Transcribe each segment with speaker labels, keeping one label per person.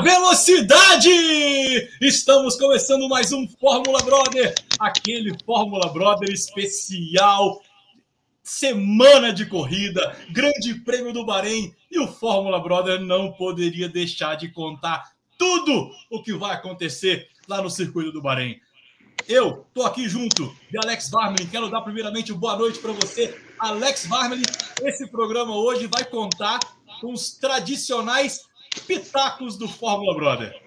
Speaker 1: velocidade! Estamos começando mais um Fórmula Brother, aquele Fórmula Brother especial. Semana de corrida, Grande Prêmio do Bahrein e o Fórmula Brother não poderia deixar de contar tudo o que vai acontecer lá no circuito do Bahrein. Eu tô aqui junto de Alex Varmelin. Quero dar primeiramente boa noite para você, Alex Varmelin. Esse programa hoje vai contar com os tradicionais pitacos do Fórmula Brother.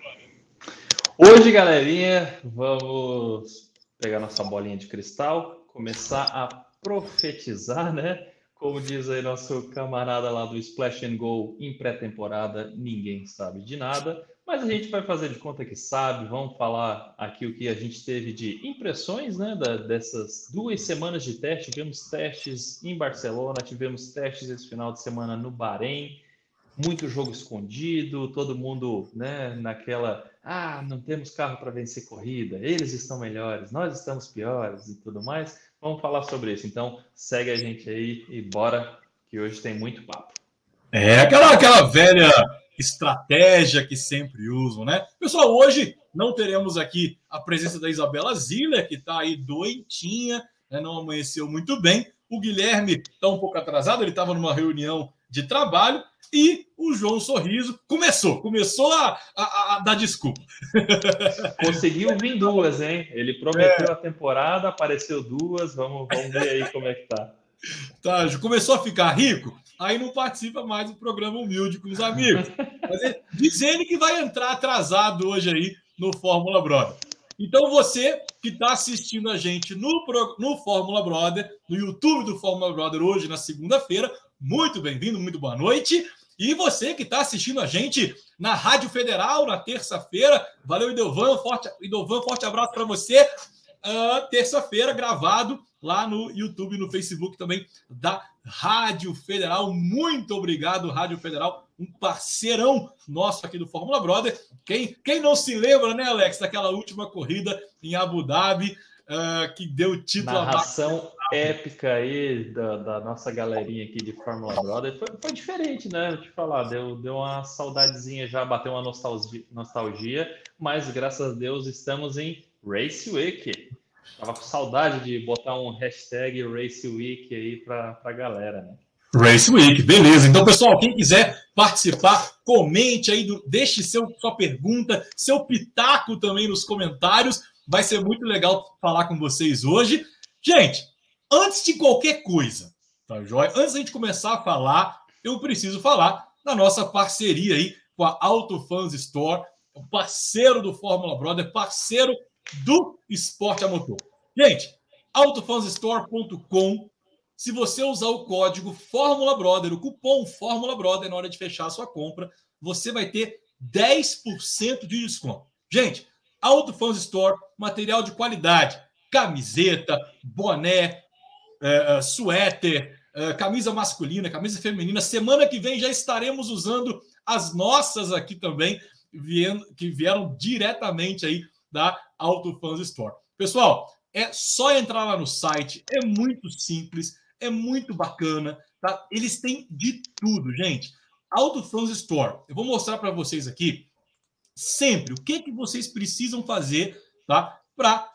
Speaker 2: Hoje, galerinha, vamos pegar nossa bolinha de cristal, começar a profetizar, né? Como diz aí nosso camarada lá do Splash and Go em pré-temporada, ninguém sabe de nada, mas a gente vai fazer de conta que sabe, vamos falar aqui o que a gente teve de impressões, né, da, dessas duas semanas de teste. Tivemos testes em Barcelona, tivemos testes esse final de semana no Bahrein, muito jogo escondido, todo mundo né, naquela, ah, não temos carro para vencer corrida, eles estão melhores, nós estamos piores e tudo mais. Vamos falar sobre isso. Então, segue a gente aí e bora, que hoje tem muito papo.
Speaker 1: É aquela, aquela velha estratégia que sempre usam, né? Pessoal, hoje não teremos aqui a presença da Isabela Ziller, que está aí doentinha, né? não amanheceu muito bem. O Guilherme está um pouco atrasado, ele estava numa reunião de trabalho e o João Sorriso começou, começou a, a, a dar desculpa.
Speaker 2: Conseguiu vir duas, hein? Ele prometeu é. a temporada, apareceu duas, vamos, vamos ver aí como é que tá.
Speaker 1: Tá, começou a ficar rico, aí não participa mais do programa Humilde com os amigos. Mas ele, diz ele que vai entrar atrasado hoje aí no Fórmula Brother. Então você que está assistindo a gente no, no Fórmula Brother, no YouTube do Fórmula Brother hoje, na segunda-feira, muito bem-vindo, muito boa noite. E você que está assistindo a gente na Rádio Federal na terça-feira, valeu, Idovan, forte, Idovan, forte abraço para você. Uh, terça-feira, gravado lá no YouTube e no Facebook também da Rádio Federal. Muito obrigado, Rádio Federal, um parceirão nosso aqui do Fórmula Brother. Quem, quem não se lembra, né, Alex, daquela última corrida em Abu Dhabi, uh, que deu título
Speaker 2: Narração épica aí da, da, nossa galerinha aqui de Fórmula Brother. Foi, foi diferente, né? Vou te falar, deu, deu uma saudadezinha já, bateu uma nostalgia, nostalgia, mas graças a Deus estamos em Race Week. Tava com saudade de botar um hashtag Race Week aí para a galera, né?
Speaker 1: Race Week, beleza. Então, pessoal, quem quiser participar, comente aí, deixe seu, sua pergunta, seu pitaco também nos comentários. Vai ser muito legal falar com vocês hoje. Gente, antes de qualquer coisa, tá joia? Antes da gente começar a falar, eu preciso falar da nossa parceria aí com a Auto Fans Store, parceiro do Fórmula Brother, parceiro do esporte a motor. Gente, autofansstore.com. Se você usar o código Fórmula Brother, o cupom Fórmula Brother na hora de fechar a sua compra, você vai ter 10% de desconto. Gente, Autofans Store, material de qualidade, camiseta, boné, é, é, suéter, é, camisa masculina, camisa feminina. Semana que vem já estaremos usando as nossas aqui também, que vieram diretamente aí da Autofans Store. Pessoal, é só entrar lá no site, é muito simples, é muito bacana, tá? Eles têm de tudo, gente. Autofans Store. Eu vou mostrar para vocês aqui sempre o que que vocês precisam fazer, tá? Para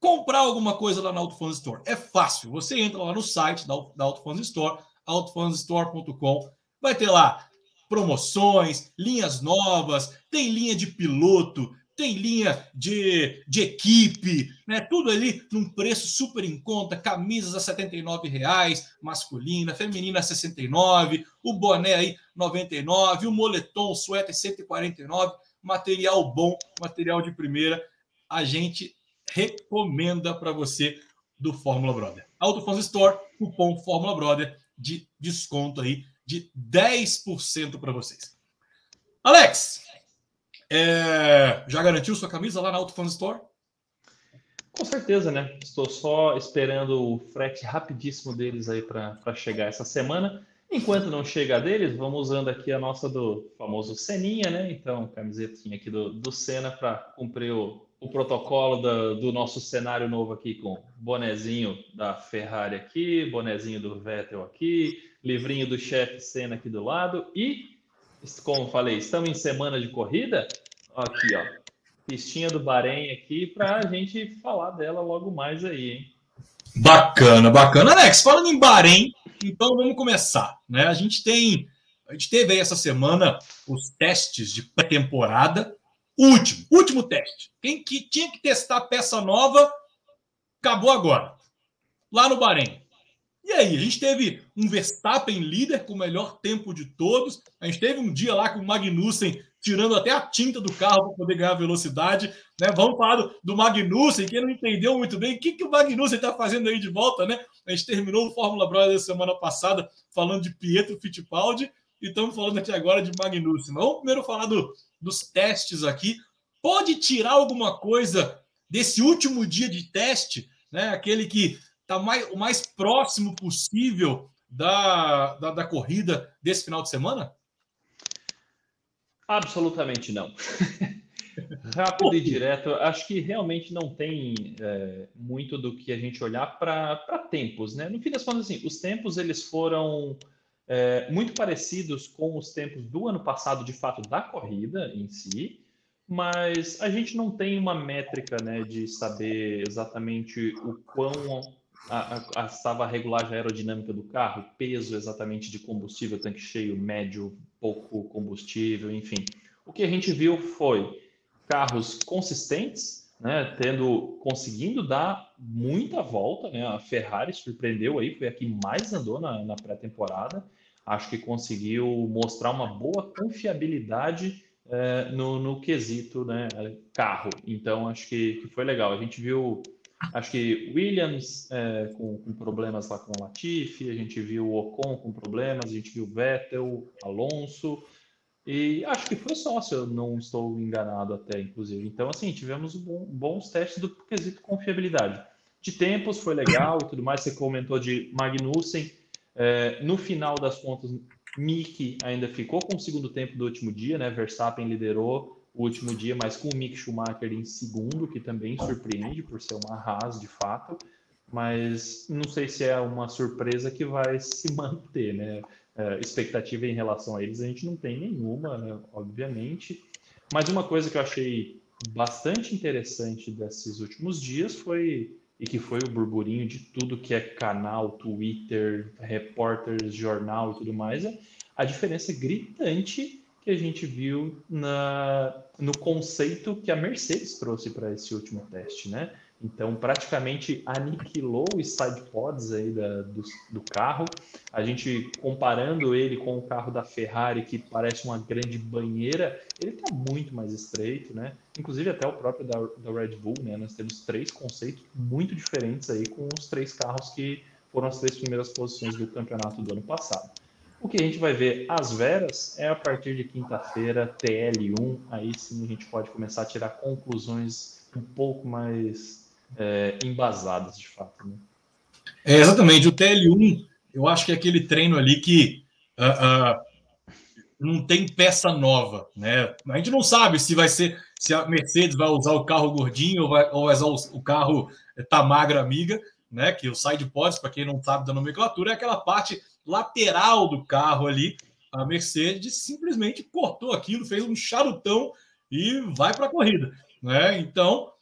Speaker 1: comprar alguma coisa lá na Autofans Store. É fácil. Você entra lá no site da, da Autofans Store, autofansstore.com. Vai ter lá promoções, linhas novas, tem linha de piloto, tem linha de, de equipe, né? Tudo ali num preço super em conta, camisas a R$ reais, masculina, feminina a 69, o boné aí 99, o moletom, o suéter 149, material bom, material de primeira. A gente recomenda para você do Fórmula Brother. Autofans Store, cupom Fórmula Brother de desconto aí de 10% para vocês. Alex, é, já garantiu sua camisa lá na Autofans Store?
Speaker 2: Com certeza, né? Estou só esperando o frete rapidíssimo deles aí para chegar essa semana. Enquanto não chega deles, vamos usando aqui a nossa do famoso Seninha, né? Então, camisetinha aqui do, do Senna para cumprir o, o protocolo da, do nosso cenário novo aqui com bonezinho da Ferrari aqui, bonezinho do Vettel aqui, livrinho do chefe Senna aqui do lado e como falei, estamos em semana de corrida. Aqui, ó. Pistinha do Bahrein aqui para a gente falar dela logo mais aí, hein?
Speaker 1: Bacana, bacana. Alex, falando em Bahrein, então vamos começar. Né? A gente tem. A gente teve aí essa semana os testes de pré-temporada. Último, último teste. Quem que tinha que testar peça nova, acabou agora. Lá no Bahrein. E aí, a gente teve um Verstappen líder com o melhor tempo de todos. A gente teve um dia lá com o Magnussen tirando até a tinta do carro para poder ganhar velocidade. Né? Vamos falar do, do Magnussen, quem não entendeu muito bem o que, que o Magnussen está fazendo aí de volta, né? A gente terminou o Fórmula Brothers semana passada falando de Pietro Fittipaldi e estamos falando aqui agora de Magnussen. Vamos primeiro falar do, dos testes aqui. Pode tirar alguma coisa desse último dia de teste, né? Aquele que está mais, o mais próximo possível da, da, da corrida desse final de semana?
Speaker 2: Absolutamente não. Rápido e direto, acho que realmente não tem é, muito do que a gente olhar para tempos, né? No fim das contas, assim, os tempos eles foram é, muito parecidos com os tempos do ano passado, de fato, da corrida em si, mas a gente não tem uma métrica, né, de saber exatamente o quão a, a, estava a regulagem aerodinâmica do carro, peso exatamente de combustível, tanque cheio, médio, pouco combustível, enfim. O que a gente viu foi carros consistentes, né, tendo conseguindo dar muita volta, né? A Ferrari surpreendeu aí, foi a que mais andou na, na pré-temporada. Acho que conseguiu mostrar uma boa confiabilidade é, no, no quesito né, carro. Então, acho que, que foi legal. A gente viu Acho que Williams é, com, com, problemas lá com o Latifi, a gente viu o Ocon com problemas, a gente viu Vettel, Alonso, e acho que foi só, se eu não estou enganado até, inclusive. Então, assim, tivemos bons testes do quesito confiabilidade. De tempos foi legal e tudo mais, você comentou de Magnussen. É, no final das contas, Mick ainda ficou com o segundo tempo do último dia, né? Verstappen liderou, o último dia, mas com o Mick Schumacher em segundo, que também surpreende por ser uma Haas de fato, mas não sei se é uma surpresa que vai se manter, né? É, expectativa em relação a eles a gente não tem nenhuma, né? obviamente. Mas uma coisa que eu achei bastante interessante desses últimos dias foi e que foi o burburinho de tudo que é canal, Twitter, repórteres, jornal e tudo mais, é a diferença gritante que a gente viu na, no conceito que a Mercedes trouxe para esse último teste, né? Então, praticamente aniquilou os side pods aí da, do, do, carro. A gente comparando ele com o carro da Ferrari, que parece uma grande banheira, ele está muito mais estreito, né? Inclusive até o próprio da, da Red Bull, né? Nós temos três conceitos muito diferentes aí com os três carros que foram as três primeiras posições do campeonato do ano passado. O que a gente vai ver às veras é a partir de quinta-feira, TL1. Aí sim a gente pode começar a tirar conclusões um pouco mais é, embasadas, de fato. Né?
Speaker 1: É, exatamente. O TL1, eu acho que é aquele treino ali que uh, uh, não tem peça nova. Né? A gente não sabe se vai ser se a Mercedes vai usar o carro gordinho ou vai, ou vai usar o, o carro tá magra amiga, né? Que o side pods, para quem não sabe da nomenclatura, é aquela parte lateral do carro ali, a Mercedes simplesmente cortou aquilo, fez um charutão e vai para a corrida. Né? Então,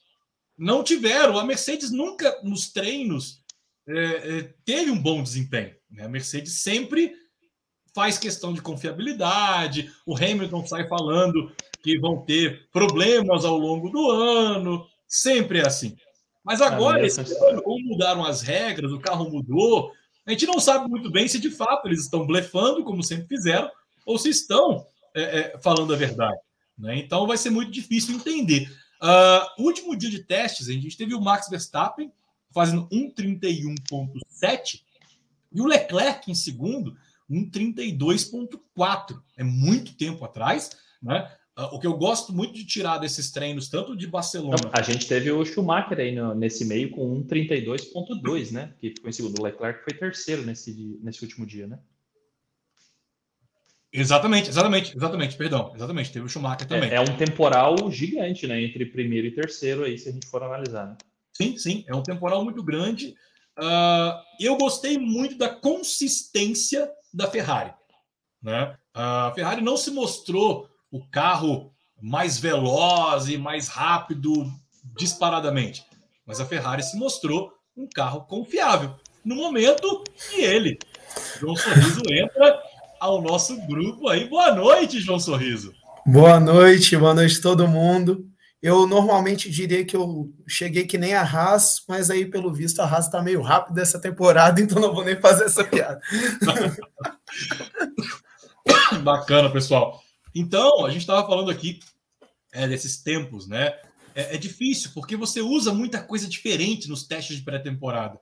Speaker 1: não tiveram. A Mercedes nunca nos treinos é, é, teve um bom desempenho. Né? A Mercedes sempre faz questão de confiabilidade. O Hamilton sai falando que vão ter problemas ao longo do ano. Sempre é assim. Mas agora, esse ano, como mudaram as regras, o carro mudou, a gente não sabe muito bem se de fato eles estão blefando, como sempre fizeram, ou se estão é, é, falando a verdade. Né? Então vai ser muito difícil entender. Uh, último dia de testes, a gente teve o Max Verstappen fazendo 1,31,7 e o Leclerc em segundo, 1,32,4. É muito tempo atrás, né? Ah, o que eu gosto muito de tirar desses treinos, tanto de Barcelona.
Speaker 2: a gente teve o Schumacher aí no, nesse meio com 1,32,2, né? Que ficou em segundo. O Leclerc foi terceiro nesse, nesse último dia, né?
Speaker 1: Exatamente, exatamente, exatamente, perdão, exatamente, teve o Schumacher é, também.
Speaker 2: É, é, um temporal gigante, né, entre primeiro e terceiro aí, se a gente for analisar, né?
Speaker 1: Sim, sim, é um temporal muito grande. Uh, eu gostei muito da consistência da Ferrari, né? A Ferrari não se mostrou o carro mais veloz e mais rápido disparadamente, mas a Ferrari se mostrou um carro confiável no momento que ele, João Sorriso, entra ao nosso grupo aí. Boa noite, João Sorriso.
Speaker 3: Boa noite, boa noite todo mundo. Eu normalmente diria que eu cheguei que nem a Haas, mas aí, pelo visto, a Haas está meio rápido essa temporada, então não vou nem fazer essa piada.
Speaker 1: Bacana, pessoal. Então, a gente estava falando aqui é, desses tempos, né? É, é, difícil, porque você usa muita coisa diferente nos testes de pré-temporada.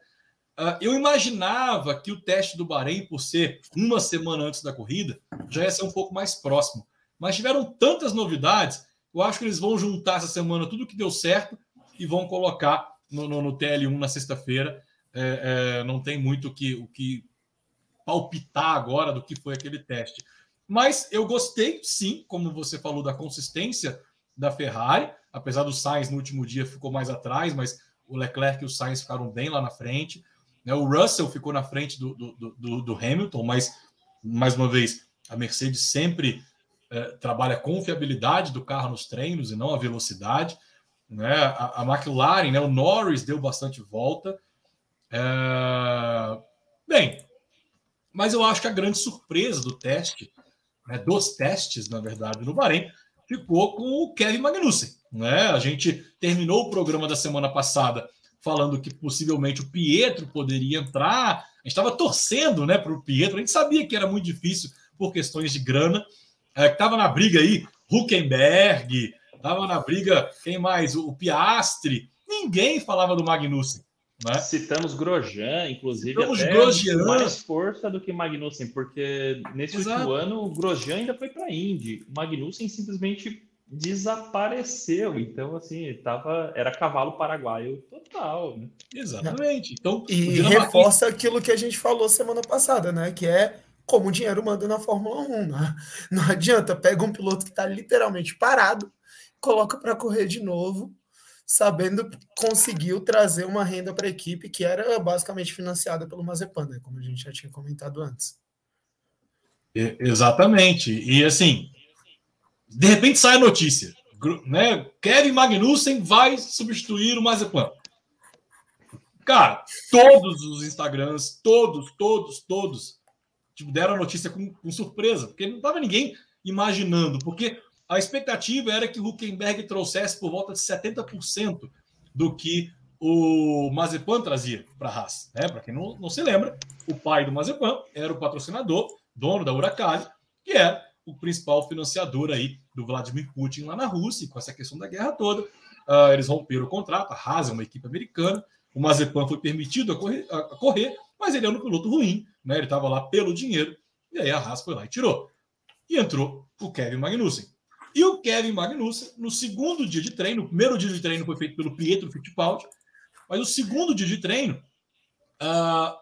Speaker 1: Uh, eu imaginava que o teste do Bahrein, por ser uma semana antes da corrida, já ia ser um pouco mais próximo. Mas tiveram tantas novidades eu acho que eles vão juntar essa semana tudo que deu certo e vão colocar no, no, no TL1 na sexta-feira. É, é, não tem muito que, o que palpitar agora do que foi aquele teste. Mas eu gostei, sim, como você falou, da consistência da Ferrari, apesar do Sainz no último dia ficou mais atrás, mas o Leclerc e o Sainz ficaram bem lá na frente. Né? O Russell ficou na frente do, do, do, do Hamilton, mas, mais uma vez, a Mercedes sempre é, trabalha a confiabilidade do carro nos treinos e não a velocidade. Né? A, a McLaren, né? o Norris deu bastante volta. É... Bem, mas eu acho que a grande surpresa do teste, né, dos testes, na verdade, no Bahrein, ficou com o Kevin Magnussen. Né? A gente terminou o programa da semana passada falando que possivelmente o Pietro poderia entrar. A gente estava torcendo né, para o Pietro, a gente sabia que era muito difícil por questões de grana, é, estava na briga aí, Huckenberg, estava na briga, quem mais? O Piastre. Ninguém falava do Magnussen. Né?
Speaker 2: Citamos Grosjean, inclusive,
Speaker 1: Citamos até Grosjean.
Speaker 2: mais força do que Magnussen, porque nesse Exato. último ano o Grosjean ainda foi para a Indy. O Magnussen simplesmente desapareceu. Então, assim, tava, era cavalo paraguaio total. Né?
Speaker 1: Exatamente. Então,
Speaker 3: e reforça aquilo que a gente falou semana passada, né? Que é como o dinheiro manda na Fórmula 1. Né? Não adianta, pega um piloto que está literalmente parado, coloca para correr de novo, sabendo que conseguiu trazer uma renda para a equipe que era basicamente financiada pelo Mazepan, né? como a gente já tinha comentado antes.
Speaker 1: Exatamente. E assim, de repente sai a notícia, né? Kevin Magnussen vai substituir o Mazepan. Cara, todos os Instagrams, todos, todos, todos tipo, deram a notícia com, com surpresa, porque não estava ninguém imaginando, porque a expectativa era que o Huckenberg trouxesse por volta de 70% do que o Mazepan trazia para a Haas. Né? Para quem não, não se lembra, o pai do Mazepan era o patrocinador, dono da Huracan, que era o principal financiador aí do Vladimir Putin lá na Rússia, com essa questão da guerra toda. Uh, eles romperam o contrato, a Haas é uma equipe americana, o Mazepan foi permitido a correr, a correr mas ele era um piloto ruim, né? Ele estava lá pelo dinheiro, e aí a Haas foi lá e tirou. E entrou o Kevin Magnussen. E o Kevin Magnussen, no segundo dia de treino, o primeiro dia de treino foi feito pelo Pietro Fittipaldi, mas o segundo dia de treino, uh,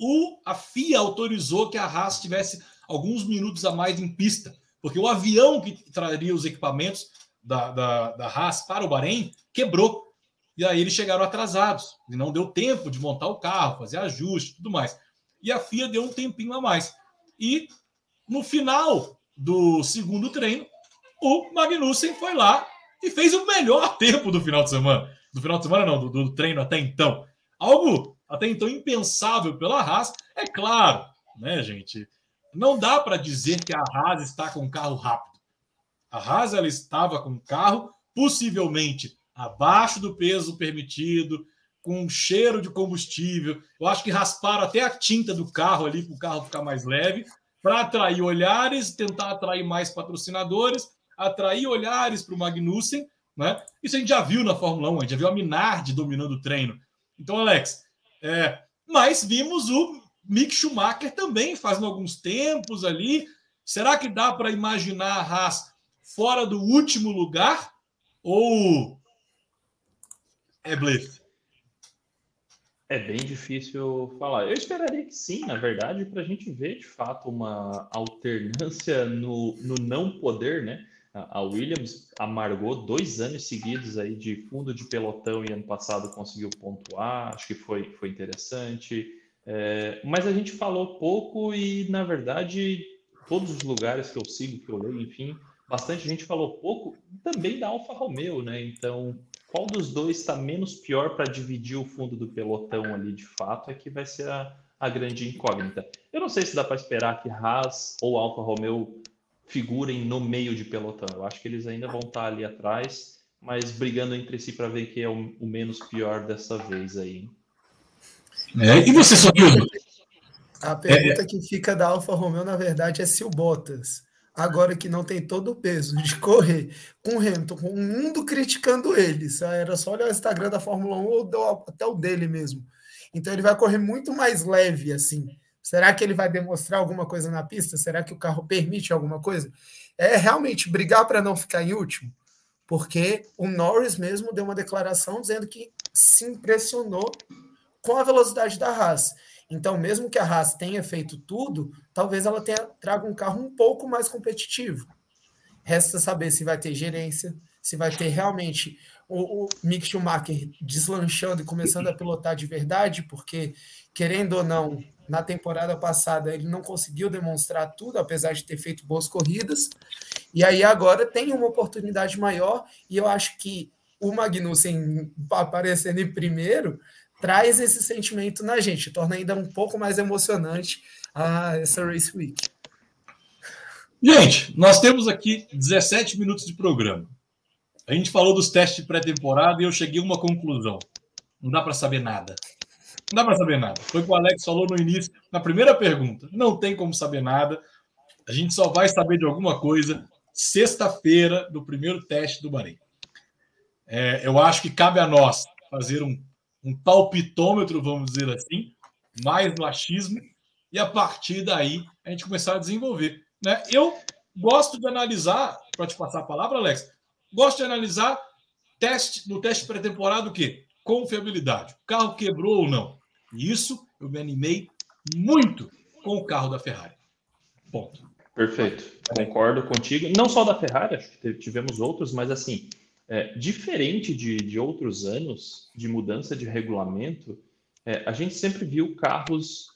Speaker 1: o, a FIA autorizou que a Haas tivesse alguns minutos a mais em pista, porque o avião que traria os equipamentos da, da, da Haas para o Bahrein quebrou. E aí eles chegaram atrasados, e não deu tempo de montar o carro, fazer ajuste tudo mais. E a FIA deu um tempinho a mais. E no final do segundo treino, o Magnussen foi lá e fez o melhor tempo do final de semana. Do final de semana, não, do, do treino até então. Algo até então impensável pela Haas. É claro, né, gente? Não dá para dizer que a Haas está com um carro rápido. A Haas ela estava com um carro possivelmente abaixo do peso permitido, com um cheiro de combustível. Eu acho que rasparam até a tinta do carro ali para o carro ficar mais leve, para atrair olhares, tentar atrair mais patrocinadores, atrair olhares para o Magnussen. Né? Isso a gente já viu na Fórmula 1, a gente já viu a Minardi dominando o treino. Então, Alex, é... mas vimos o Mick Schumacher também fazendo alguns tempos ali. Será que dá para imaginar a Haas fora do último lugar? Ou é blefe?
Speaker 2: É bem difícil falar. Eu esperaria que sim, na verdade, para a gente ver de fato uma alternância no, no não poder, né? A Williams amargou dois anos seguidos aí de fundo de pelotão e ano passado conseguiu pontuar, acho que foi, foi interessante. É, mas a gente falou pouco e, na verdade, todos os lugares que eu sigo, que eu leio, enfim, bastante gente falou pouco também da Alfa Romeo, né? Então, qual dos dois está menos pior para dividir o fundo do pelotão ali de fato é que vai ser a, a grande incógnita. Eu não sei se dá para esperar que Haas ou Alfa Romeo figurem no meio de pelotão. Eu acho que eles ainda vão estar tá ali atrás, mas brigando entre si para ver quem é o, o, menos pior dessa vez aí.
Speaker 1: É, e você, Sotildo?
Speaker 3: A pergunta é. que fica da Alfa Romeo, na verdade, é se o Bottas, agora que não tem todo o peso de correr com o Hamilton, com o mundo criticando ele, era só olhar o Instagram da Fórmula 1 ou até o dele mesmo. Então ele vai correr muito mais leve, assim. Será que ele vai demonstrar alguma coisa na pista? Será que o carro permite alguma coisa? É realmente brigar para não ficar em último, porque o Norris mesmo deu uma declaração dizendo que se impressionou com a velocidade da Haas. Então, mesmo que a Haas tenha feito tudo, talvez ela tenha, traga um carro um pouco mais competitivo. Resta saber se vai ter gerência, se vai ter realmente o, o Mick Schumacher deslanchando e começando a pilotar de verdade, porque, querendo ou não, na temporada passada ele não conseguiu demonstrar tudo, apesar de ter feito boas corridas. E aí agora tem uma oportunidade maior, e eu acho que o Magnussen aparecendo em primeiro traz esse sentimento na gente, torna ainda um pouco mais emocionante essa Race Week.
Speaker 1: Gente, nós temos aqui 17 minutos de programa. A gente falou dos testes de pré-temporada e eu cheguei a uma conclusão. Não dá para saber nada. Não dá para saber nada. Foi o que o Alex falou no início, na primeira pergunta. Não tem como saber nada. A gente só vai saber de alguma coisa sexta-feira do primeiro teste do Bahrein. É, eu acho que cabe a nós fazer um um palpitômetro, vamos dizer assim, mais no achismo, e a partir daí a gente começar a desenvolver. Né? Eu gosto de analisar, para te passar a palavra, Alex, gosto de analisar teste, no teste pré-temporada o quê? Confiabilidade. O carro quebrou ou não. E isso eu me animei muito com o carro da Ferrari. Ponto.
Speaker 2: Perfeito. Concordo contigo. Não só da Ferrari, acho que tivemos outros, mas assim, é, diferente de, de outros anos de mudança de regulamento, é, a gente sempre viu carros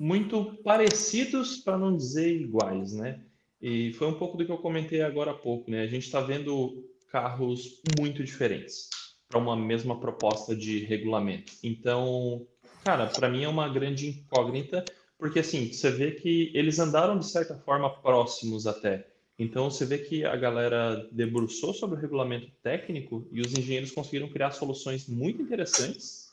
Speaker 2: muito parecidos, para não dizer iguais, né? E foi um pouco do que eu comentei agora há pouco, né? A gente está vendo carros muito diferentes para uma mesma proposta de regulamento. Então, cara, para mim é uma grande incógnita, porque assim, você vê que eles andaram de certa forma próximos até. Então você vê que a galera debruçou sobre o regulamento técnico e os engenheiros conseguiram criar soluções muito interessantes,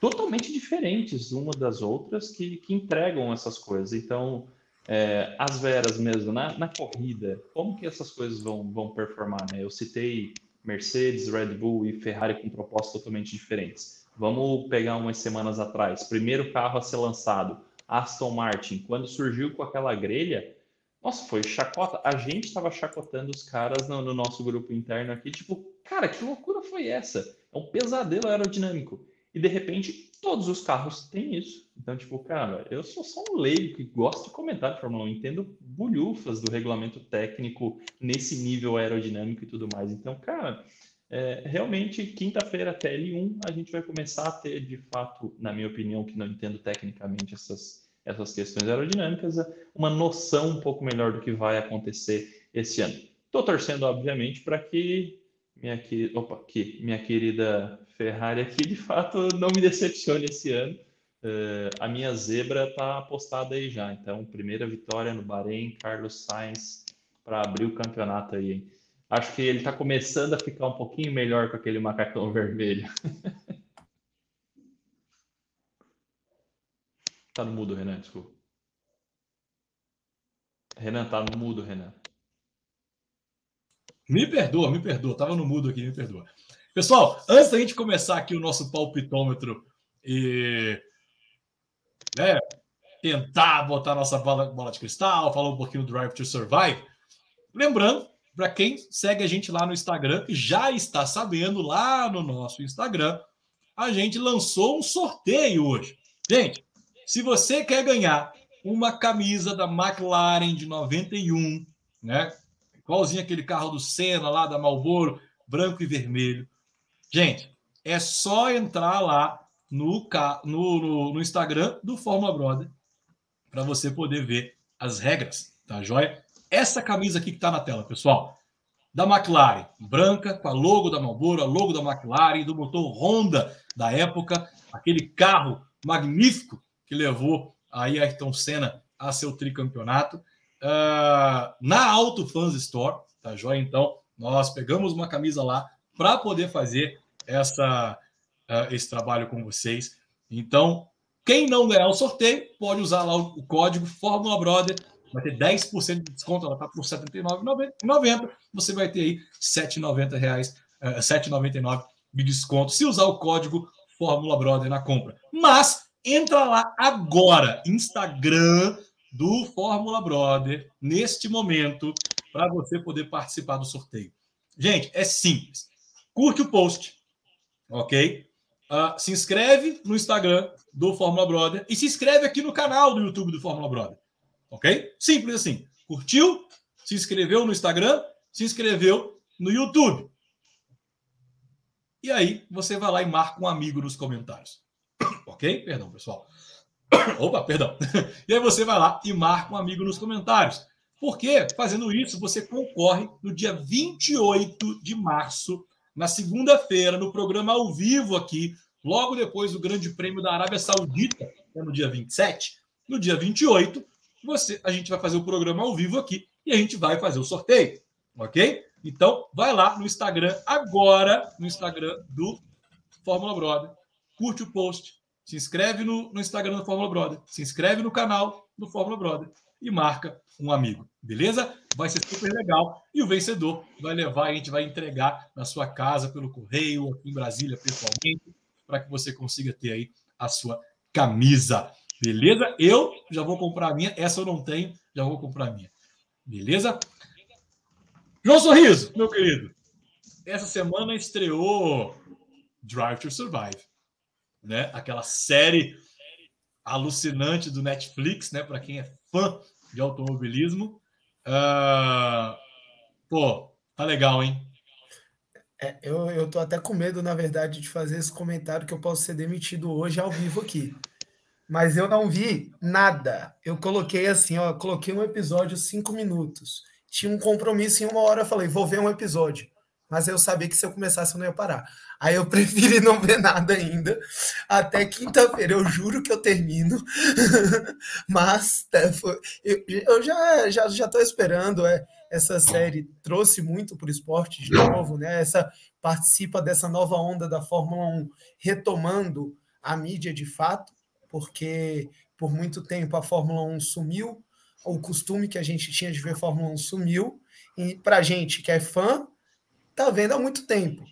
Speaker 2: totalmente diferentes uma das outras, que, que entregam essas coisas. Então, é, as veras mesmo, na, na corrida, como que essas coisas vão, vão performar? Né? Eu citei Mercedes, Red Bull e Ferrari com propostas totalmente diferentes. Vamos pegar umas semanas atrás, primeiro carro a ser lançado, Aston Martin, quando surgiu com aquela grelha, nossa, foi chacota. A gente estava chacotando os caras no, no, nosso grupo interno aqui, tipo, cara, que loucura foi essa? É um pesadelo aerodinâmico. E de repente, todos os carros têm isso. Então, tipo, cara, eu sou só um leigo que gosta de comentar de Fórmula 1, entendo bulhufas do regulamento técnico nesse nível aerodinâmico e tudo mais. Então, cara, é, realmente, quinta-feira, TL1, a gente vai começar a ter, de fato, na minha opinião, que não entendo tecnicamente essas essas questões aerodinâmicas, uma noção um pouco melhor do que vai acontecer esse ano. Estou torcendo, obviamente, para que minha, opa, que minha querida Ferrari aqui, de fato, não me decepcione esse ano. Uh, a minha zebra está apostada aí já. Então, primeira vitória no Bahrein, Carlos Sainz, para abrir o campeonato aí. Acho que ele está começando a ficar um pouquinho melhor com aquele macacão vermelho. Tá no mudo, Renan, desculpa. Renan, tá no mudo, Renan.
Speaker 1: Me perdoa, me perdoa. Tava no mudo aqui, me perdoa. Pessoal, antes da gente começar aqui o nosso palpitômetro e né, tentar botar nossa bola, bola de cristal, falar um pouquinho do Drive to Survive, lembrando, para quem segue a gente lá no Instagram, já está sabendo, lá no nosso Instagram, a gente lançou um sorteio hoje. Gente, se você quer ganhar uma camisa da McLaren de 91, né? Igualzinho aquele carro do Senna lá da Marlboro, branco e vermelho. Gente, é só entrar lá no, no, no, no Instagram do Fórmula Brother para você poder ver as regras. Tá joia? Essa camisa aqui que está na tela, pessoal, da McLaren, branca, com a logo da Marlboro, a logo da McLaren, do motor Honda da época, aquele carro magnífico que levou aí Ayrton Senna a seu tricampeonato. Uh, na Auto Fans Store, tá joia? Então, nós pegamos uma camisa lá para poder fazer essa, uh, esse trabalho com vocês. Então, quem não ganhar o sorteio, pode usar lá o, código Fórmula Brother vai ter 10% de desconto, ela está por R$ 79,90. Você vai ter aí 7,90 reais, uh, eh, 7,99 de desconto se usar o código Fórmula Brother na compra. Mas entra lá agora, Instagram do Fórmula Brother, neste momento, para você poder participar do sorteio. Gente, é simples. Curte o post, ok? Uh, se inscreve no Instagram do Fórmula Brother e se inscreve aqui no canal do YouTube do Fórmula Brother. Ok? Simples assim. Curtiu? Se inscreveu no Instagram? Se inscreveu no YouTube. E aí você vai lá e marca um amigo nos comentários. Ok? Perdão, pessoal. Opa, perdão. E aí você vai lá e marca um amigo nos comentários. Porque fazendo isso, você concorre no dia 28 de março, na segunda-feira, no programa ao vivo aqui, logo depois do Grande Prêmio da Arábia Saudita, é no dia 27. No dia 28, você, a gente vai fazer o programa ao vivo aqui e a gente vai fazer o sorteio, ok? Então, vai lá no Instagram agora, no Instagram do Fórmula Brother, curte o post, se inscreve no, no Instagram do Fórmula Brother, se inscreve no canal do Fórmula Brother e marca um amigo, beleza? Vai ser super legal e o vencedor vai levar, a gente vai entregar na sua casa pelo correio, aqui em Brasília, pessoalmente, para que você consiga ter aí a sua camisa. Beleza? Eu já vou comprar a minha. Essa eu não tenho, já vou comprar a minha. Beleza? João Sorriso, meu querido. Essa semana estreou Drive to Survive, né? Aquela série alucinante do Netflix, né? Para quem é fã de automobilismo. Uh... Pô, tá legal, hein?
Speaker 3: É, eu, eu tô até com medo, na verdade, de fazer esse comentário que eu posso ser demitido hoje ao vivo aqui mas eu não vi nada. Eu coloquei assim, ó, coloquei um episódio cinco minutos. Tinha um compromisso em uma hora, falei, vou ver um episódio. Mas eu sabia que se eu começasse eu não ia parar. Aí eu preferi não ver nada ainda. Até quinta-feira, eu juro que eu termino. Mas é, eu, já já já estou esperando. É, essa série trouxe muito para o esporte de novo, né? Essa participa dessa nova onda da Fórmula 1, retomando a mídia de fato porque por muito tempo a Fórmula 1 sumiu, o costume que a gente tinha de ver Fórmula 1 sumiu, e para gente que é fã, tá vendo há muito tempo,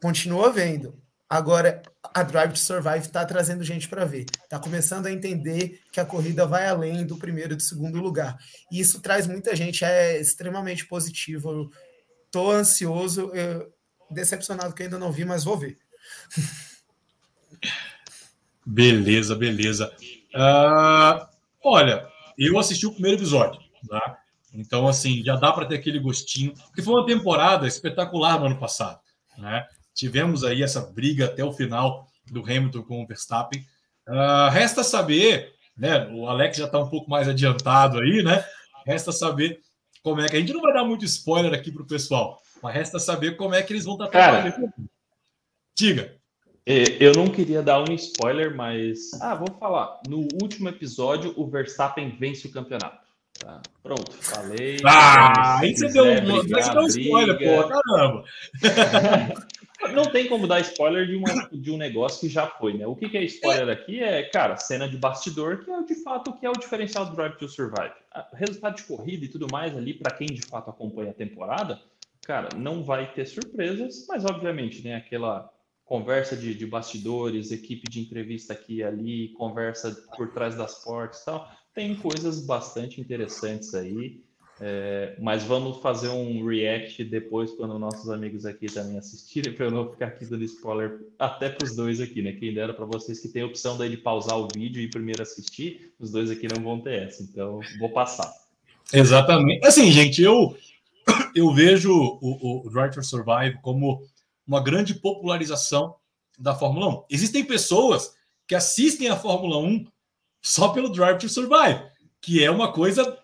Speaker 3: continua vendo. Agora, a Drive to Survive está trazendo gente para ver, está começando a entender que a corrida vai além do primeiro e do segundo lugar. E isso traz muita gente, é extremamente positivo. Estou ansioso, eu, decepcionado que ainda não vi, mas vou ver.
Speaker 1: Beleza, beleza. Uh, olha, eu assisti o primeiro episódio, tá? Então, assim, já dá para ter aquele gostinho, porque foi uma temporada espetacular no ano passado, né? Tivemos aí essa briga até o final do Hamilton com o Verstappen. Uh, resta saber, né? O Alex já está um pouco mais adiantado aí, né? Resta saber como é que a gente não vai dar muito spoiler aqui para o pessoal, mas resta saber como é que eles vão estar tá trabalhando. Diga.
Speaker 2: É, eu não queria dar um spoiler, mas. Ah, vou falar. No último episódio, o Verstappen vence o campeonato. Tá, pronto, falei.
Speaker 1: Ah, aí você deu, um, deu um spoiler, pô, caramba.
Speaker 2: não tem como dar spoiler de, uma, de um negócio que já foi, né? O que, que é spoiler aqui é, cara, cena de bastidor, que é de fato o que é o diferencial do Drive to Survive. Resultado de corrida e tudo mais ali, para quem de fato acompanha a temporada, cara, não vai ter surpresas, mas obviamente, né, aquela conversa de, de, bastidores, equipe de entrevista aqui e ali, conversa por trás das portas e tal. Tem coisas bastante interessantes aí, é, mas vamos fazer um react depois quando nossos amigos aqui também assistirem, para eu não ficar aqui dando spoiler até para os dois aqui, né? Quem dera para vocês que tem a opção daí de pausar o vídeo e primeiro assistir, os dois aqui não vão ter essa, então vou passar.
Speaker 1: Exatamente. Assim, gente, eu eu vejo o, o Drive to Survive como uma grande popularização da Fórmula 1. Existem pessoas que assistem a Fórmula 1 só pelo Drive to Survive, que é uma coisa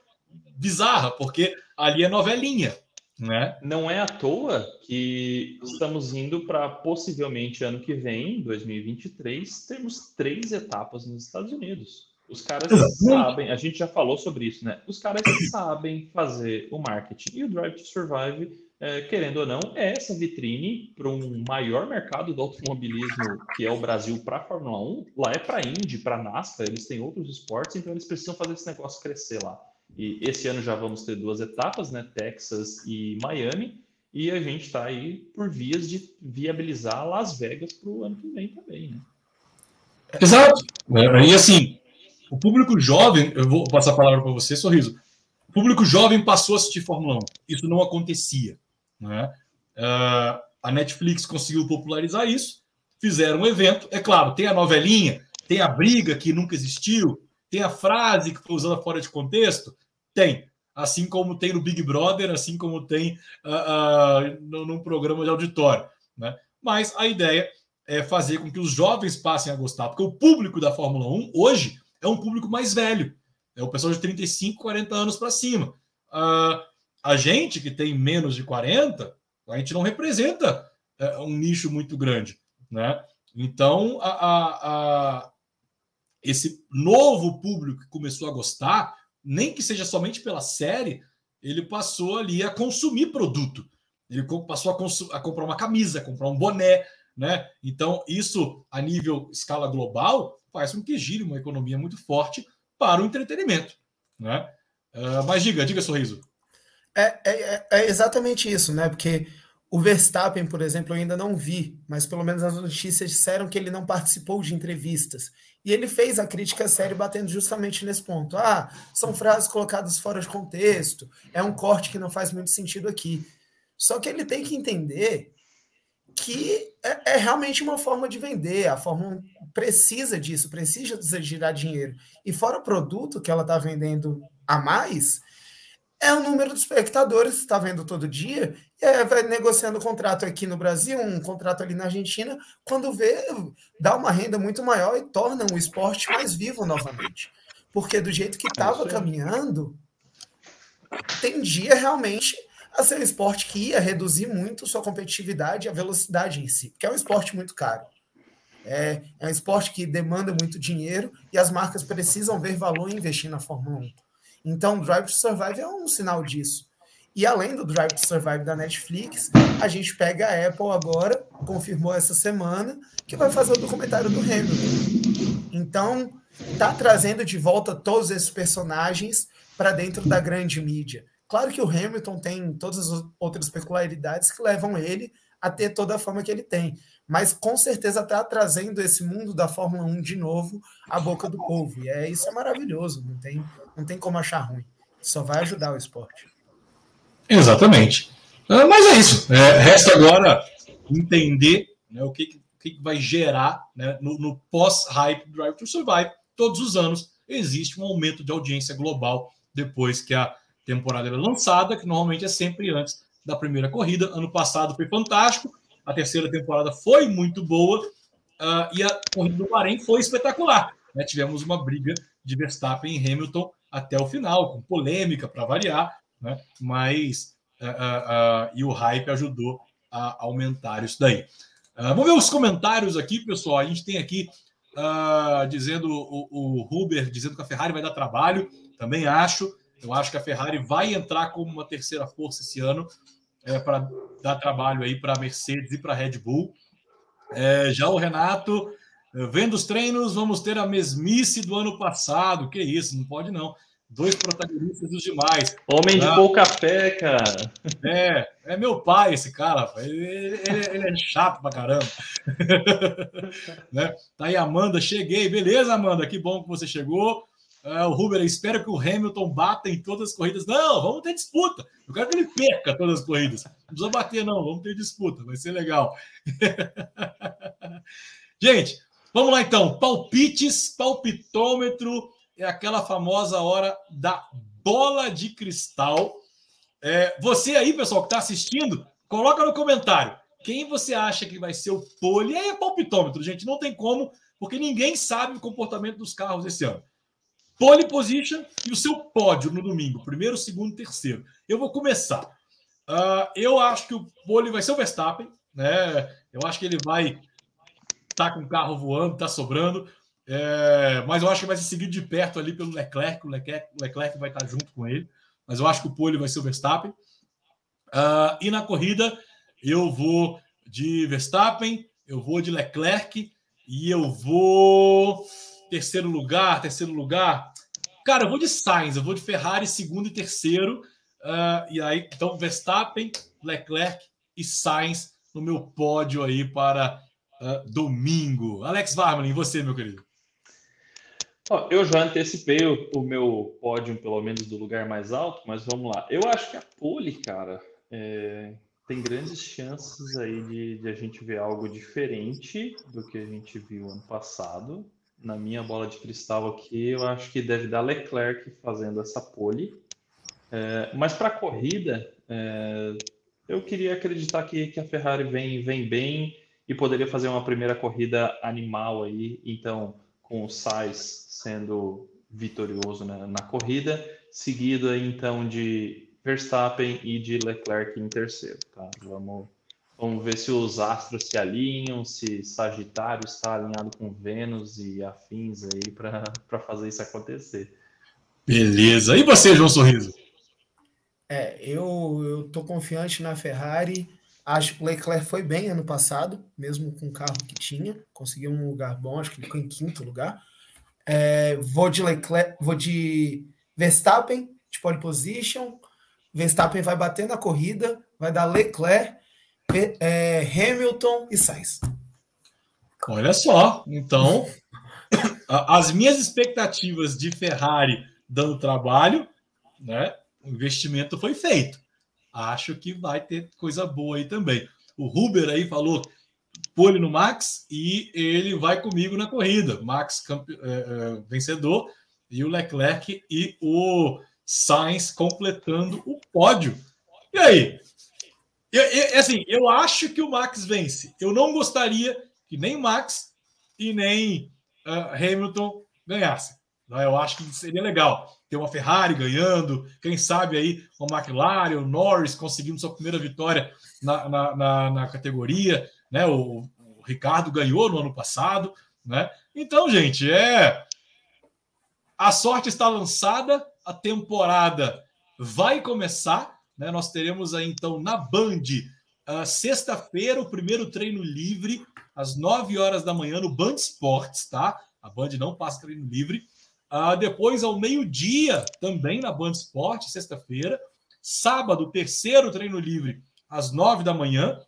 Speaker 1: bizarra, porque ali é novelinha. Né?
Speaker 2: Não é à toa que estamos indo para possivelmente ano que vem, 2023, termos três etapas nos Estados Unidos. Os caras sabem, a gente já falou sobre isso, né? Os caras sabem fazer o marketing. E o Drive to Survive, é, querendo ou não, é essa vitrine para um maior mercado do automobilismo, que é o Brasil, para a Fórmula 1. Lá é para Indy, para NASCAR, eles têm outros esportes, então eles precisam fazer esse negócio crescer lá. E esse ano já vamos ter duas etapas, né? Texas e Miami. E a gente está aí por vias de viabilizar Las Vegas para o ano que vem também, né?
Speaker 1: Exato. É, e assim, o público jovem, eu vou passar a palavra para você, sorriso. O público jovem passou a assistir Fórmula 1. Isso não acontecia. Né? Uh, a Netflix conseguiu popularizar isso, fizeram um evento. É claro, tem a novelinha, tem a briga que nunca existiu, tem a frase que foi usada fora de contexto, tem. Assim como tem no Big Brother, assim como tem uh, uh, num programa de auditório. Né? Mas a ideia é fazer com que os jovens passem a gostar, porque o público da Fórmula 1 hoje é um público mais velho. É o pessoal de 35, 40 anos para cima. Uh, a gente que tem menos de 40, a gente não representa uh, um nicho muito grande. Né? Então, a, a, a, esse novo público que começou a gostar nem que seja somente pela série, ele passou ali a consumir produto. Ele passou a, a comprar uma camisa, comprar um boné, né? Então, isso a nível escala global faz com que gire uma economia muito forte para o entretenimento, né? Uh, mas diga, diga, sorriso.
Speaker 3: É, é, é, exatamente isso, né? Porque o Verstappen, por exemplo, eu ainda não vi, mas pelo menos as notícias disseram que ele não participou de entrevistas. E ele fez a crítica séria batendo justamente nesse ponto. Ah, são frases colocadas fora de contexto, é um corte que não faz muito sentido aqui. Só que ele tem que entender que é, é realmente uma forma de vender, a Fórmula precisa disso, precisa girar dinheiro. E fora o produto que ela está vendendo a mais, é o número de espectadores que está vendo todo dia, e vai negociando contrato aqui no Brasil, um contrato ali na Argentina, quando vê, dá uma renda muito maior e torna o esporte mais vivo novamente. Porque do jeito que estava é caminhando, tendia realmente a ser um esporte que ia reduzir muito sua competitividade e a velocidade em si, porque é um esporte muito caro. É, é um esporte que demanda muito dinheiro e as marcas precisam ver valor em investir na Fórmula 1. Então, Drive to Survive é um sinal disso. E além do Drive to Survive da Netflix, a gente pega a Apple agora, confirmou essa semana, que vai fazer o documentário do Hamilton. Então, tá trazendo de volta todos esses personagens para dentro da grande mídia. Claro que o Hamilton tem todas as outras peculiaridades que levam ele a ter toda a fama que ele tem, mas com certeza está trazendo esse mundo da Fórmula 1 de novo à boca do povo. E é isso é maravilhoso, não tem não tem como achar ruim. Só vai ajudar o esporte.
Speaker 1: Exatamente. Ah, mas é isso. É, resta agora entender né, o que, que vai gerar né, no, no pós-hype Drive to Survive. Todos os anos existe um aumento de audiência global depois que a temporada é lançada, que normalmente é sempre antes da primeira corrida. Ano passado foi fantástico, a terceira temporada foi muito boa uh, e a corrida do Bahrein foi espetacular. Né? Tivemos uma briga de Verstappen e Hamilton até o final, com polêmica para variar, né? mas uh, uh, uh, e o hype ajudou a aumentar isso daí. vamos ver os comentários aqui, pessoal. A gente tem aqui dizendo o, o Huber dizendo que a Ferrari vai dar trabalho. Também acho. Eu acho que a Ferrari vai entrar como uma terceira força esse ano é, para dar trabalho aí para a Mercedes e para a Red Bull. É, já o Renato Vendo os treinos, vamos ter a mesmice do ano passado. Que isso, não pode não. Dois protagonistas dos demais.
Speaker 2: Homem tá? de pouca fé, cara.
Speaker 1: É, é meu pai esse cara. Ele, ele, ele é chato pra caramba. né? Tá aí, Amanda, cheguei. Beleza, Amanda? Que bom que você chegou. É, o Ruber, espero que o Hamilton bata em todas as corridas. Não, vamos ter disputa. Eu quero que ele perca todas as corridas. Não precisa bater, não. Vamos ter disputa. Vai ser legal. Gente, Vamos lá então, palpites, palpitômetro é aquela famosa hora da bola de cristal. É, você aí, pessoal, que está assistindo, coloca no comentário quem você acha que vai ser o pole. E aí é palpitômetro, gente, não tem como, porque ninguém sabe o comportamento dos carros esse ano. Pole position e o seu pódio no domingo, primeiro, segundo, terceiro. Eu vou começar. Uh, eu acho que o pole vai ser o Verstappen, né? Eu acho que ele vai estar tá com o carro voando, tá sobrando. É, mas eu acho que vai ser seguido de perto ali pelo Leclerc. O Leclerc, o Leclerc vai estar tá junto com ele. Mas eu acho que o pole vai ser o Verstappen. Uh, e na corrida, eu vou de Verstappen, eu vou de Leclerc e eu vou. Terceiro lugar, terceiro lugar. Cara, eu vou de Sainz, eu vou de Ferrari, segundo e terceiro. Uh, e aí, então, Verstappen, Leclerc e Sainz no meu pódio aí para uh, domingo. Alex Varmelin, você, meu querido.
Speaker 2: eu já antecipei o, o, meu pódio, pelo menos do lugar mais alto, mas vamos lá. Eu acho que a pole, cara, é, tem grandes chances aí de, de, a gente ver algo diferente do que a gente viu ano passado. Na minha bola de cristal aqui, eu acho que deve dar Leclerc fazendo essa pole. É, mas para a corrida, é, eu queria acreditar que, que a Ferrari vem, vem bem e poderia fazer uma primeira corrida animal aí. Então, com o Sainz sendo vitorioso na, na corrida, seguido então de Verstappen e de Leclerc em terceiro. Tá? Vamos, vamos ver se os astros se alinham, se Sagitário está alinhado com Vênus e afins aí para fazer isso acontecer.
Speaker 1: Beleza. E você, João Sorriso?
Speaker 3: É, eu, eu tô confiante na Ferrari. Acho que o Leclerc foi bem ano passado, mesmo com o carro que tinha. Conseguiu um lugar bom, acho que ele ficou em quinto lugar. É, vou de Leclerc, vou de Verstappen, de pole position. Verstappen vai bater na corrida, vai dar Leclerc, é, Hamilton e Sainz.
Speaker 1: Olha só, então as minhas expectativas de Ferrari dando trabalho, né? O investimento foi feito. Acho que vai ter coisa boa aí também. O Ruber aí falou pole no Max e ele vai comigo na corrida. Max campe... é, é, vencedor e o Leclerc e o Sainz completando o pódio. E aí? Eu, eu, assim, eu acho que o Max vence. Eu não gostaria que nem Max e nem uh, Hamilton ganhassem. Né? Eu acho que seria legal ter uma Ferrari ganhando, quem sabe aí uma McLaren, o Norris conseguindo sua primeira vitória na, na, na, na categoria. Né? O, o Ricardo ganhou no ano passado. Né? Então, gente, é a sorte está lançada a temporada vai começar. Né? Nós teremos aí, então, na Band, uh, sexta-feira, o primeiro treino livre, às 9 horas da manhã, no Band Esportes, tá? A Band não passa treino livre. Uh, depois, ao meio-dia, também na Band Esportes, sexta-feira. Sábado, terceiro treino livre, às 9 da manhã.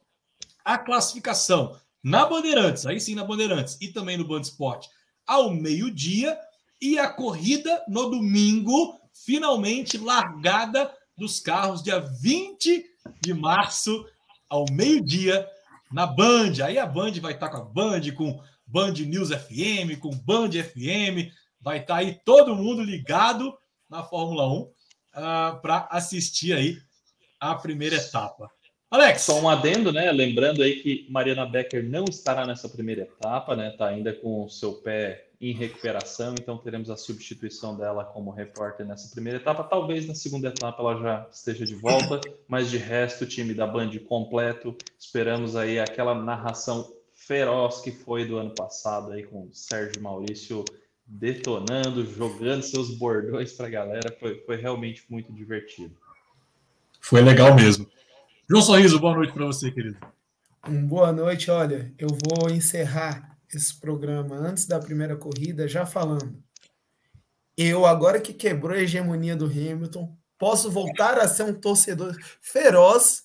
Speaker 1: A classificação na Bandeirantes, aí sim na Bandeirantes, e também no Band Esporte, ao meio-dia. E a corrida no domingo, finalmente largada dos carros, dia 20 de março, ao meio-dia, na Band. Aí a Band vai estar com a Band, com Band News FM, com Band FM, vai estar aí todo mundo ligado na Fórmula 1 uh, para assistir aí a primeira etapa.
Speaker 2: Alex. Só um adendo, né? Lembrando aí que Mariana Becker não estará nessa primeira etapa, né? Tá ainda com o seu pé em recuperação, então teremos a substituição dela como repórter nessa primeira etapa. Talvez na segunda etapa ela já esteja de volta, mas de resto, o time da Band completo. Esperamos aí aquela narração feroz que foi do ano passado aí com o Sérgio Maurício detonando, jogando seus bordões para a galera. Foi, foi realmente muito divertido.
Speaker 1: Foi legal mesmo. João Sorriso, boa noite para você, querido.
Speaker 3: Boa noite. Olha, eu vou encerrar esse programa antes da primeira corrida já falando. Eu, agora que quebrou a hegemonia do Hamilton, posso voltar a ser um torcedor feroz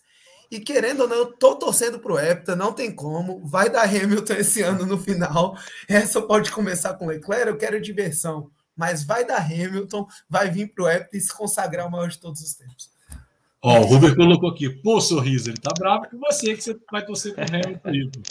Speaker 3: e querendo ou não, eu tô torcendo pro Hepta, não tem como. Vai dar Hamilton esse ano no final. Essa pode começar com Leclerc, eu quero diversão. Mas vai dar Hamilton, vai vir pro Hepta e se consagrar o maior de todos os tempos.
Speaker 1: Ó, o Ruber colocou aqui, pô, sorriso, ele tá bravo com você que você vai torcer pro Hamilton.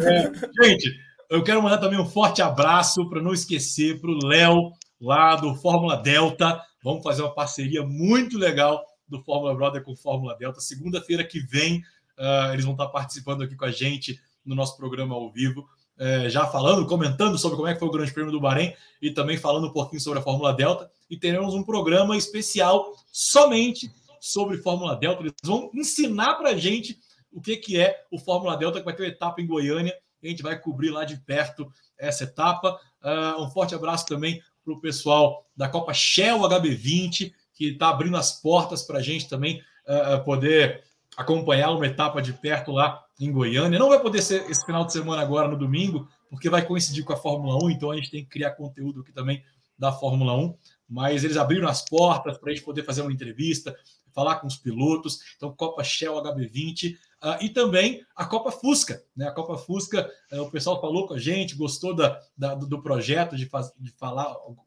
Speaker 1: É, gente, eu quero mandar também um forte abraço para não esquecer para o Léo, lá do Fórmula Delta. Vamos fazer uma parceria muito legal do Fórmula Brother com Fórmula Delta. Segunda-feira que vem, uh, eles vão estar participando aqui com a gente no nosso programa ao vivo. é, já falando, comentando sobre como é que foi o Grande Prêmio do Bahrein e também falando um pouquinho sobre a Fórmula Delta. E teremos um programa especial somente sobre Fórmula Delta. Eles vão ensinar para a gente o que, que é o Fórmula Delta, que vai ter uma etapa em Goiânia. A gente vai cobrir lá de perto essa etapa. Uh, um forte abraço também para o pessoal da Copa Shell HB20, que está abrindo as portas para a gente também uh, poder acompanhar uma etapa de perto lá em Goiânia. Não vai poder ser esse final de semana agora, no domingo, porque vai coincidir com a Fórmula 1, então a gente tem que criar conteúdo aqui também da Fórmula 1. Mas eles abriram as portas para a gente poder fazer uma entrevista, falar com os pilotos. Então, Copa Shell HB20 ah, e também a Copa Fusca. Né? A Copa Fusca, uh, o pessoal falou com a gente, gostou da, da do projeto de, faz, de falar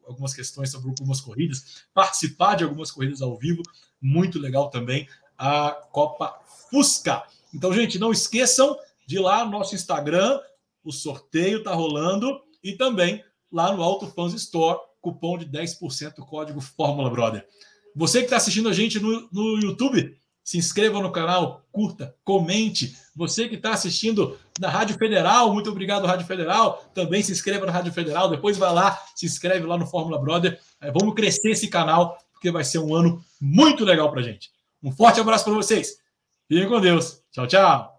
Speaker 1: algumas questões sobre algumas corridas, participar de algumas corridas ao vivo. Muito legal também a Copa Fusca. Então, gente, não esqueçam de ir lá no nosso Instagram, o sorteio está rolando e também lá no Auto Fans Store, cupom de 10% código Fórmula Brother. Você que está assistindo a gente no, no YouTube, se inscreva no canal, curta, comente. Você que está assistindo na Rádio Federal, muito obrigado, Rádio Federal. Também se inscreva na Rádio Federal. Depois vai lá, se inscreve lá no Fórmula Brother. É, vamos crescer esse canal, porque vai ser um ano muito legal para gente. Um forte abraço para vocês. Fiquem com Deus. Tchau, tchau.